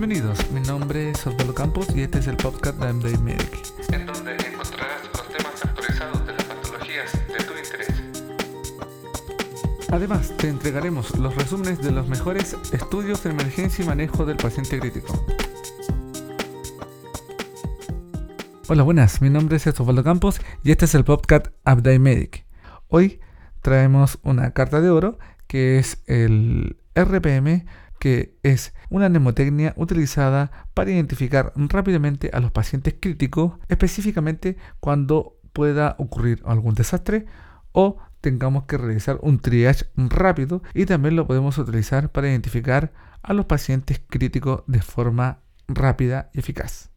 Bienvenidos, mi nombre es Osvaldo Campos y este es el podcast de MD Medic, en donde encontrarás los temas actualizados de las patologías de tu interés. Además, te entregaremos los resúmenes de los mejores estudios de emergencia y manejo del paciente crítico. Hola, buenas, mi nombre es Osvaldo Campos y este es el podcast Update Medic. Hoy traemos una carta de oro que es el RPM que es una mnemotecnia utilizada para identificar rápidamente a los pacientes críticos, específicamente cuando pueda ocurrir algún desastre o tengamos que realizar un triage rápido y también lo podemos utilizar para identificar a los pacientes críticos de forma rápida y eficaz.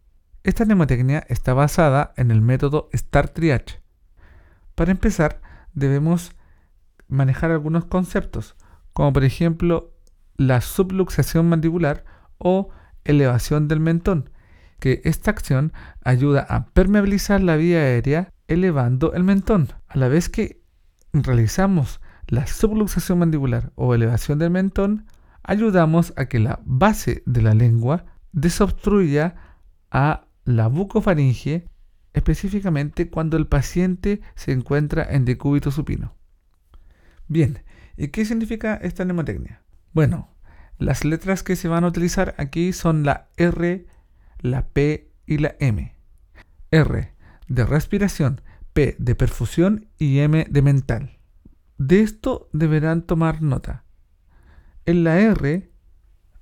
Esta mnemotecnia está basada en el método STAR Triage. Para empezar, debemos manejar algunos conceptos, como por ejemplo la subluxación mandibular o elevación del mentón, que esta acción ayuda a permeabilizar la vía aérea elevando el mentón. A la vez que realizamos la subluxación mandibular o elevación del mentón, ayudamos a que la base de la lengua desobstruya a la bucofaringe, específicamente cuando el paciente se encuentra en decúbito supino. Bien, ¿y qué significa esta mnemotecnia? Bueno, las letras que se van a utilizar aquí son la R, la P y la M. R de respiración, P de perfusión y M de mental. De esto deberán tomar nota. En la R,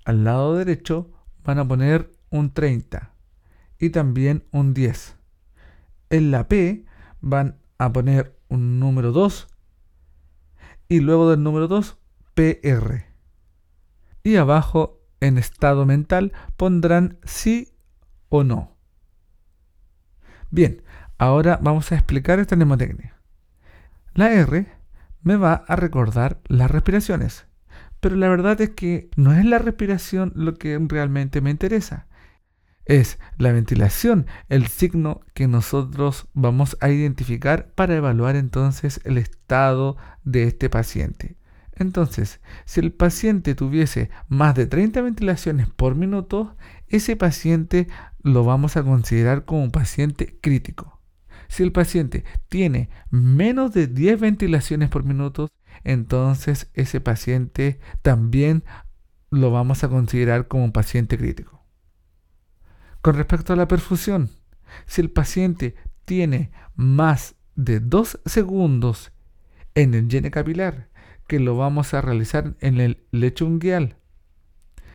al lado derecho, van a poner un 30 y también un 10. En la P van a poner un número 2 y luego del número 2, PR y abajo en estado mental pondrán sí o no. Bien, ahora vamos a explicar esta mnemotecnia. La R me va a recordar las respiraciones, pero la verdad es que no es la respiración lo que realmente me interesa. Es la ventilación el signo que nosotros vamos a identificar para evaluar entonces el estado de este paciente. Entonces, si el paciente tuviese más de 30 ventilaciones por minuto, ese paciente lo vamos a considerar como un paciente crítico. Si el paciente tiene menos de 10 ventilaciones por minuto, entonces ese paciente también lo vamos a considerar como un paciente crítico. Con respecto a la perfusión, si el paciente tiene más de 2 segundos en el llene capilar que lo vamos a realizar en el lecho unguial.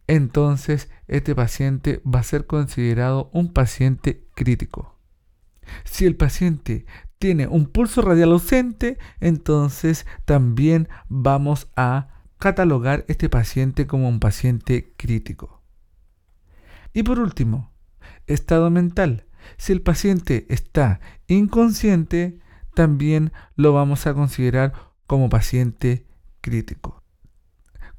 Entonces, este paciente va a ser considerado un paciente crítico. Si el paciente tiene un pulso radial ausente, entonces también vamos a catalogar este paciente como un paciente crítico. Y por último, estado mental. Si el paciente está inconsciente, también lo vamos a considerar como paciente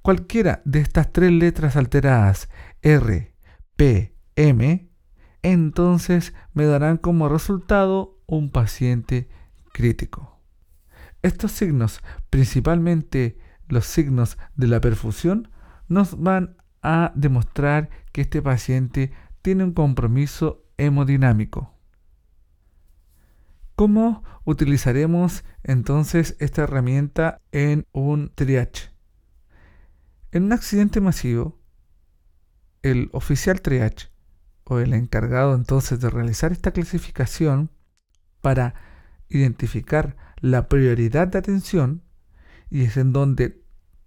Cualquiera de estas tres letras alteradas, R, P, M, entonces me darán como resultado un paciente crítico. Estos signos, principalmente los signos de la perfusión, nos van a demostrar que este paciente tiene un compromiso hemodinámico. ¿Cómo utilizaremos entonces esta herramienta en un triage? En un accidente masivo, el oficial triage o el encargado entonces de realizar esta clasificación para identificar la prioridad de atención y es en donde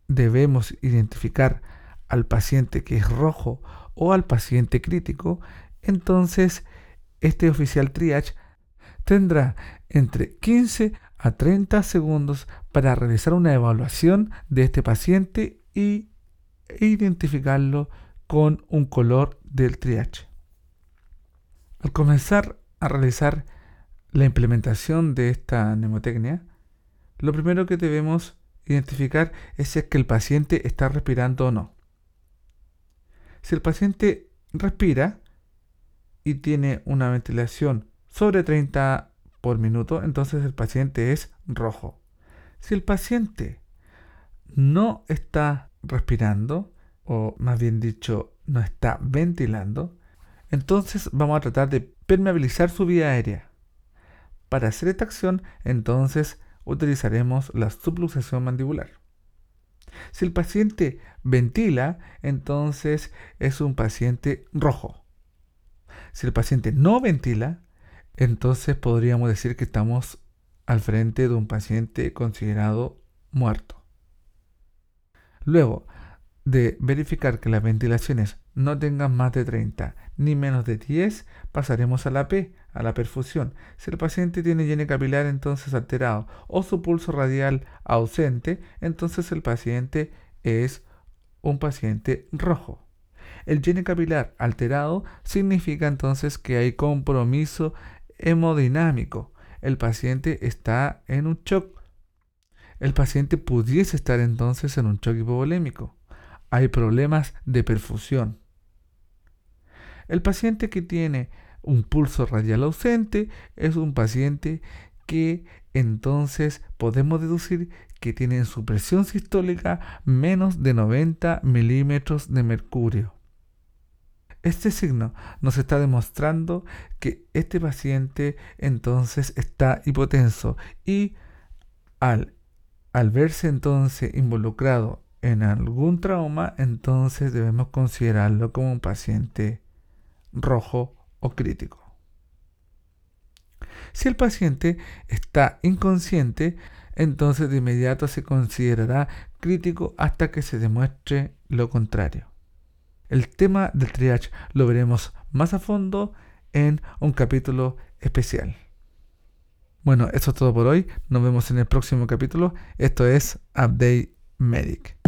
debemos identificar al paciente que es rojo o al paciente crítico, entonces este oficial triage tendrá entre 15 a 30 segundos para realizar una evaluación de este paciente y identificarlo con un color del triage. Al comenzar a realizar la implementación de esta mnemotecnia, lo primero que debemos identificar es si es que el paciente está respirando o no. Si el paciente respira y tiene una ventilación sobre 30 por minuto, entonces el paciente es rojo. Si el paciente no está respirando, o más bien dicho, no está ventilando, entonces vamos a tratar de permeabilizar su vía aérea. Para hacer esta acción, entonces utilizaremos la subluxación mandibular. Si el paciente ventila, entonces es un paciente rojo. Si el paciente no ventila, entonces podríamos decir que estamos al frente de un paciente considerado muerto. Luego de verificar que las ventilaciones no tengan más de 30 ni menos de 10, pasaremos a la P, a la perfusión. Si el paciente tiene llene capilar entonces alterado o su pulso radial ausente, entonces el paciente es un paciente rojo. El llene capilar alterado significa entonces que hay compromiso hemodinámico. El paciente está en un shock. El paciente pudiese estar entonces en un shock hipovolémico. Hay problemas de perfusión. El paciente que tiene un pulso radial ausente es un paciente que entonces podemos deducir que tiene su presión sistólica menos de 90 milímetros de mercurio. Este signo nos está demostrando que este paciente entonces está hipotenso y al, al verse entonces involucrado en algún trauma, entonces debemos considerarlo como un paciente rojo o crítico. Si el paciente está inconsciente, entonces de inmediato se considerará crítico hasta que se demuestre lo contrario. El tema del triage lo veremos más a fondo en un capítulo especial. Bueno, eso es todo por hoy. Nos vemos en el próximo capítulo. Esto es Update Medic.